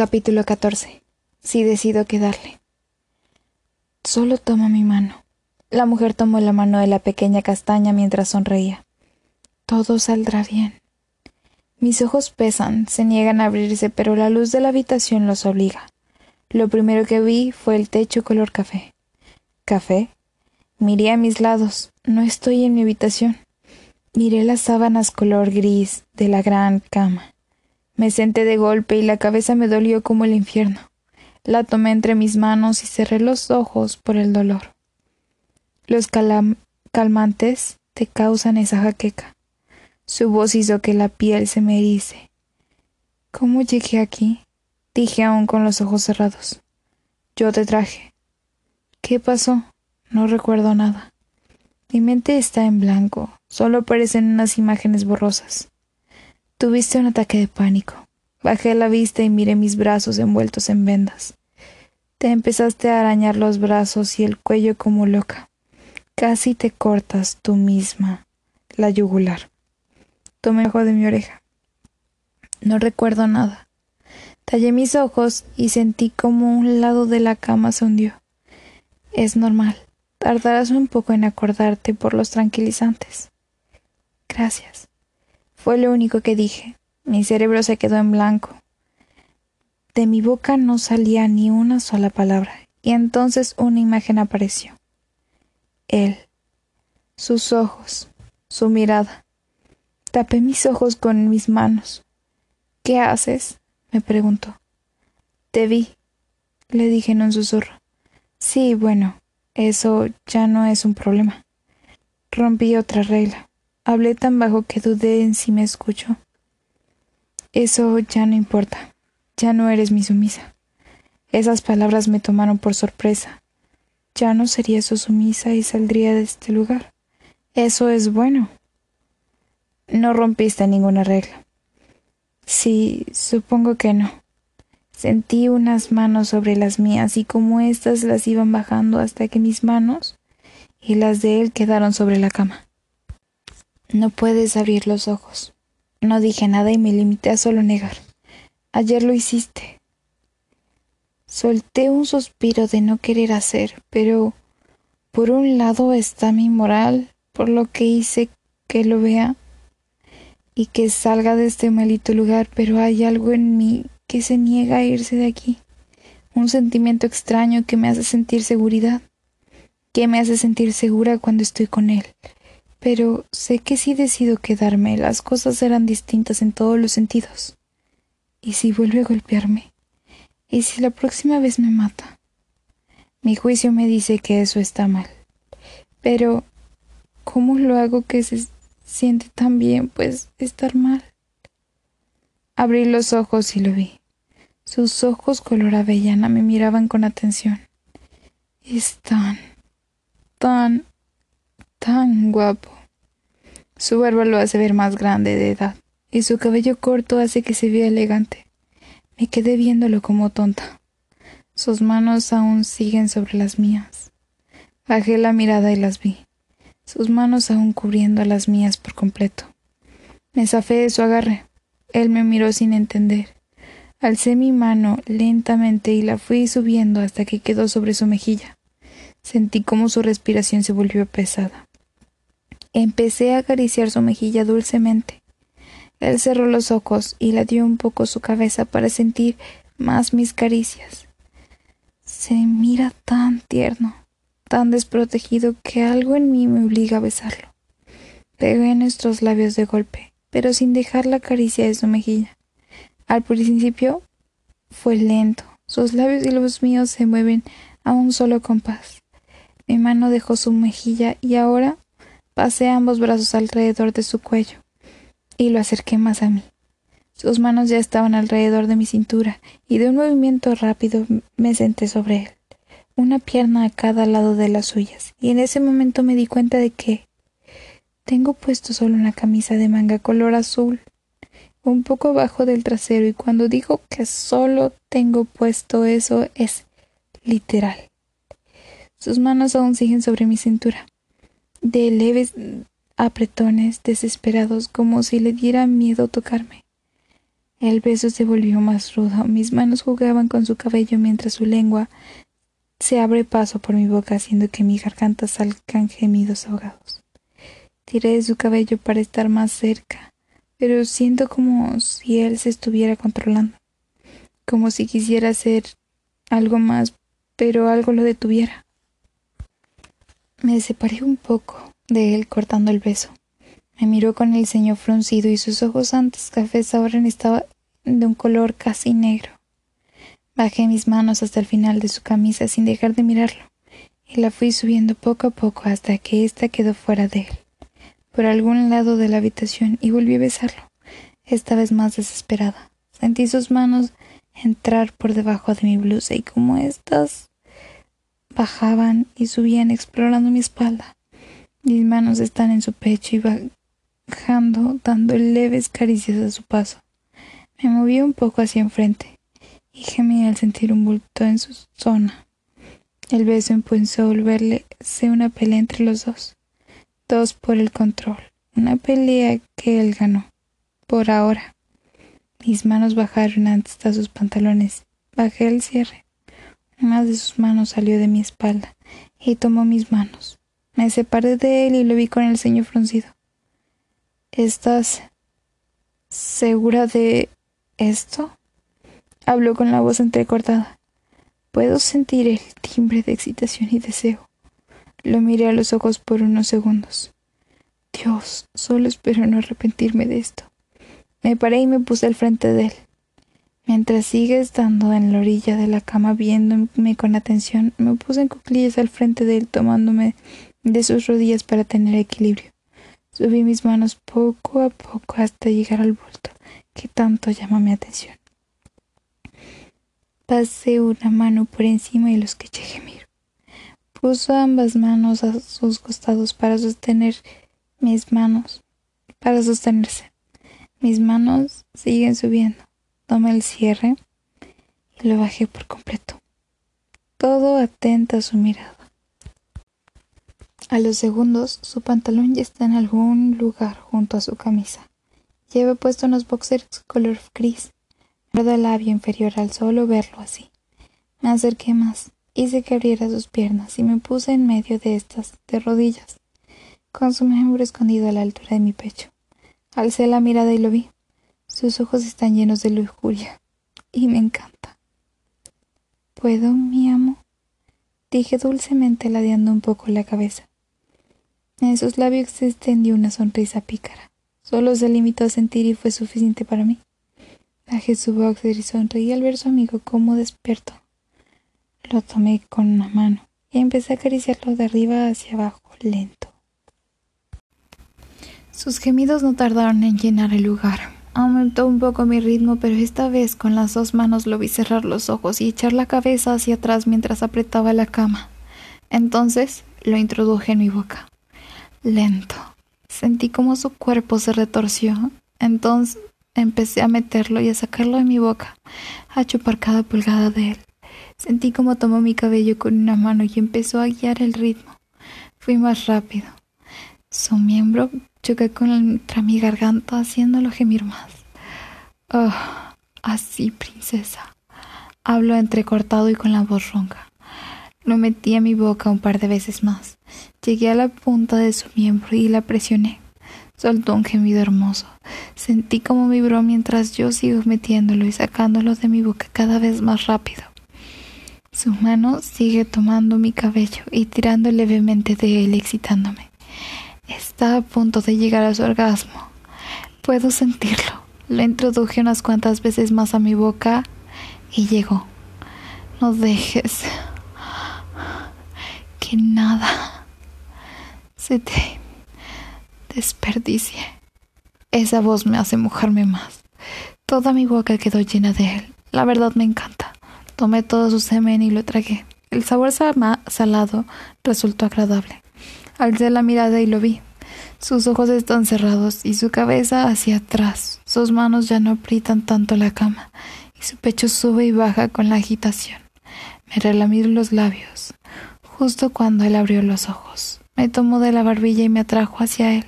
Capítulo 14. Si decido quedarle. Solo toma mi mano. La mujer tomó la mano de la pequeña castaña mientras sonreía. Todo saldrá bien. Mis ojos pesan, se niegan a abrirse, pero la luz de la habitación los obliga. Lo primero que vi fue el techo color café. ¿Café? Miré a mis lados. No estoy en mi habitación. Miré las sábanas color gris de la gran cama. Me senté de golpe y la cabeza me dolió como el infierno. La tomé entre mis manos y cerré los ojos por el dolor. Los calmantes te causan esa jaqueca. Su voz hizo que la piel se me erice. ¿Cómo llegué aquí? dije aún con los ojos cerrados. Yo te traje. ¿Qué pasó? No recuerdo nada. Mi mente está en blanco, solo aparecen unas imágenes borrosas. Tuviste un ataque de pánico. Bajé la vista y miré mis brazos envueltos en vendas. Te empezaste a arañar los brazos y el cuello como loca. Casi te cortas tú misma la yugular. Tomé ojo de mi oreja. No recuerdo nada. Tallé mis ojos y sentí como un lado de la cama se hundió. Es normal. Tardarás un poco en acordarte por los tranquilizantes. Gracias. Fue lo único que dije. Mi cerebro se quedó en blanco. De mi boca no salía ni una sola palabra, y entonces una imagen apareció. Él, sus ojos, su mirada. Tapé mis ojos con mis manos. ¿Qué haces? me preguntó. Te vi, le dije en un susurro. Sí, bueno, eso ya no es un problema. Rompí otra regla. Hablé tan bajo que dudé en si me escuchó. Eso ya no importa. Ya no eres mi sumisa. Esas palabras me tomaron por sorpresa. Ya no sería su sumisa y saldría de este lugar. Eso es bueno. No rompiste ninguna regla. Sí, supongo que no. Sentí unas manos sobre las mías y como éstas las iban bajando hasta que mis manos y las de él quedaron sobre la cama. No puedes abrir los ojos. No dije nada y me limité a solo negar. Ayer lo hiciste. Solté un suspiro de no querer hacer, pero por un lado está mi moral, por lo que hice que lo vea y que salga de este maldito lugar, pero hay algo en mí que se niega a irse de aquí. Un sentimiento extraño que me hace sentir seguridad, que me hace sentir segura cuando estoy con él, pero sé que si decido quedarme, las cosas serán distintas en todos los sentidos. ¿Y si vuelve a golpearme? ¿Y si la próxima vez me mata? Mi juicio me dice que eso está mal. Pero, ¿cómo lo hago que se siente tan bien, pues, estar mal? Abrí los ojos y lo vi. Sus ojos color avellana me miraban con atención. Es tan, tan tan guapo. Su barba lo hace ver más grande de edad, y su cabello corto hace que se vea elegante. Me quedé viéndolo como tonta. Sus manos aún siguen sobre las mías. Bajé la mirada y las vi, sus manos aún cubriendo las mías por completo. Me zafé de su agarre. Él me miró sin entender. Alcé mi mano lentamente y la fui subiendo hasta que quedó sobre su mejilla. Sentí como su respiración se volvió pesada. Empecé a acariciar su mejilla dulcemente. Él cerró los ojos y la dio un poco su cabeza para sentir más mis caricias. Se mira tan tierno, tan desprotegido que algo en mí me obliga a besarlo. Pegué nuestros labios de golpe, pero sin dejar la caricia de su mejilla. Al principio fue lento. Sus labios y los míos se mueven a un solo compás. Mi mano dejó su mejilla y ahora Pasé ambos brazos alrededor de su cuello y lo acerqué más a mí. Sus manos ya estaban alrededor de mi cintura y de un movimiento rápido me senté sobre él, una pierna a cada lado de las suyas, y en ese momento me di cuenta de que tengo puesto solo una camisa de manga color azul, un poco abajo del trasero, y cuando digo que solo tengo puesto eso es literal. Sus manos aún siguen sobre mi cintura de leves apretones desesperados como si le diera miedo tocarme. El beso se volvió más rudo. Mis manos jugaban con su cabello mientras su lengua se abre paso por mi boca haciendo que mi garganta salgan gemidos ahogados. Tiré de su cabello para estar más cerca, pero siento como si él se estuviera controlando, como si quisiera hacer algo más, pero algo lo detuviera. Me separé un poco de él cortando el beso. Me miró con el ceño fruncido y sus ojos antes cafés ahora estaban de un color casi negro. Bajé mis manos hasta el final de su camisa sin dejar de mirarlo, y la fui subiendo poco a poco hasta que ésta quedó fuera de él, por algún lado de la habitación, y volví a besarlo, esta vez más desesperada. Sentí sus manos entrar por debajo de mi blusa y como éstas bajaban y subían explorando mi espalda. Mis manos están en su pecho y bajando, dando leves caricias a su paso. Me moví un poco hacia enfrente y gemí al sentir un bulto en su zona. El beso impulsó volverse una pelea entre los dos. Dos por el control. Una pelea que él ganó. Por ahora. Mis manos bajaron hasta sus pantalones. Bajé el cierre. Una de sus manos salió de mi espalda y tomó mis manos. Me separé de él y lo vi con el ceño fruncido. ¿Estás segura de esto? Habló con la voz entrecortada. Puedo sentir el timbre de excitación y deseo. Lo miré a los ojos por unos segundos. Dios, solo espero no arrepentirme de esto. Me paré y me puse al frente de él. Mientras sigue estando en la orilla de la cama viéndome con atención, me puse en cuclillas al frente de él tomándome de sus rodillas para tener equilibrio. Subí mis manos poco a poco hasta llegar al bulto que tanto llama mi atención. Pasé una mano por encima y los escuché gemir. Puso ambas manos a sus costados para sostener mis manos, para sostenerse. Mis manos siguen subiendo. Tomé el cierre y lo bajé por completo. Todo atenta a su mirada. A los segundos, su pantalón ya está en algún lugar junto a su camisa. Lleva puesto unos boxers color gris Guardo el labio inferior al solo verlo así. Me acerqué más, hice que abriera sus piernas y me puse en medio de estas, de rodillas, con su miembro escondido a la altura de mi pecho. Alcé la mirada y lo vi. Sus ojos están llenos de lujuria, y me encanta. ¿Puedo, mi amo? dije dulcemente ladeando un poco la cabeza. En sus labios se extendió una sonrisa pícara. Solo se limitó a sentir y fue suficiente para mí. Bajé su boxer y sonreí al ver su amigo como despierto. Lo tomé con una mano y empecé a acariciarlo de arriba hacia abajo, lento. Sus gemidos no tardaron en llenar el lugar. Aumentó un poco mi ritmo, pero esta vez con las dos manos lo vi cerrar los ojos y echar la cabeza hacia atrás mientras apretaba la cama. Entonces lo introduje en mi boca. Lento. Sentí como su cuerpo se retorció. Entonces Empecé a meterlo y a sacarlo de mi boca, a chupar cada pulgada de él. Sentí como tomó mi cabello con una mano y empezó a guiar el ritmo. Fui más rápido. Su miembro choqué contra mi garganta, haciéndolo gemir más. Oh, así, princesa. Hablo entrecortado y con la voz ronca. Lo metí a mi boca un par de veces más. Llegué a la punta de su miembro y la presioné. Soltó un gemido hermoso. Sentí como vibró mientras yo sigo metiéndolo y sacándolo de mi boca cada vez más rápido. Su mano sigue tomando mi cabello y tirando levemente de él, excitándome. Está a punto de llegar a su orgasmo. Puedo sentirlo. Lo introduje unas cuantas veces más a mi boca y llegó. No dejes que nada se te desperdicie. Esa voz me hace mojarme más. Toda mi boca quedó llena de él. La verdad me encanta. Tomé todo su semen y lo tragué. El sabor salado resultó agradable. Alcé la mirada y lo vi. Sus ojos están cerrados y su cabeza hacia atrás. Sus manos ya no aprietan tanto la cama y su pecho sube y baja con la agitación. Me relamí los labios, justo cuando él abrió los ojos. Me tomó de la barbilla y me atrajo hacia él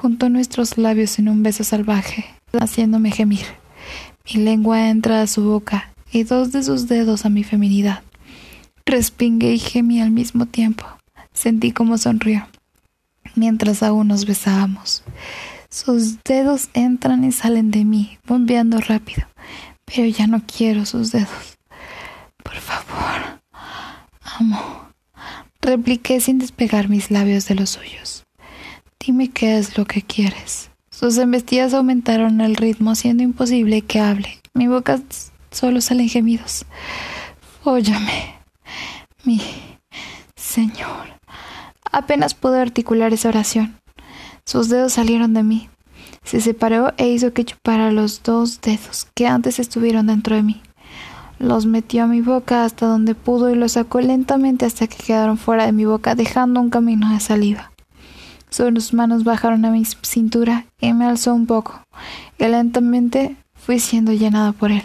juntó nuestros labios en un beso salvaje, haciéndome gemir. Mi lengua entra a su boca y dos de sus dedos a mi feminidad. Respingué y gemí al mismo tiempo. Sentí como sonrió, mientras aún nos besábamos. Sus dedos entran y salen de mí, bombeando rápido, pero ya no quiero sus dedos. Por favor, amo. Repliqué sin despegar mis labios de los suyos. Dime qué es lo que quieres. Sus embestidas aumentaron el ritmo, siendo imposible que hable. Mi boca solo salen gemidos. Óyame, mi Señor. Apenas pude articular esa oración. Sus dedos salieron de mí. Se separó e hizo que chupara los dos dedos que antes estuvieron dentro de mí. Los metió a mi boca hasta donde pudo y los sacó lentamente hasta que quedaron fuera de mi boca, dejando un camino de saliva. Sus manos bajaron a mi cintura y me alzó un poco, y lentamente fui siendo llenada por él.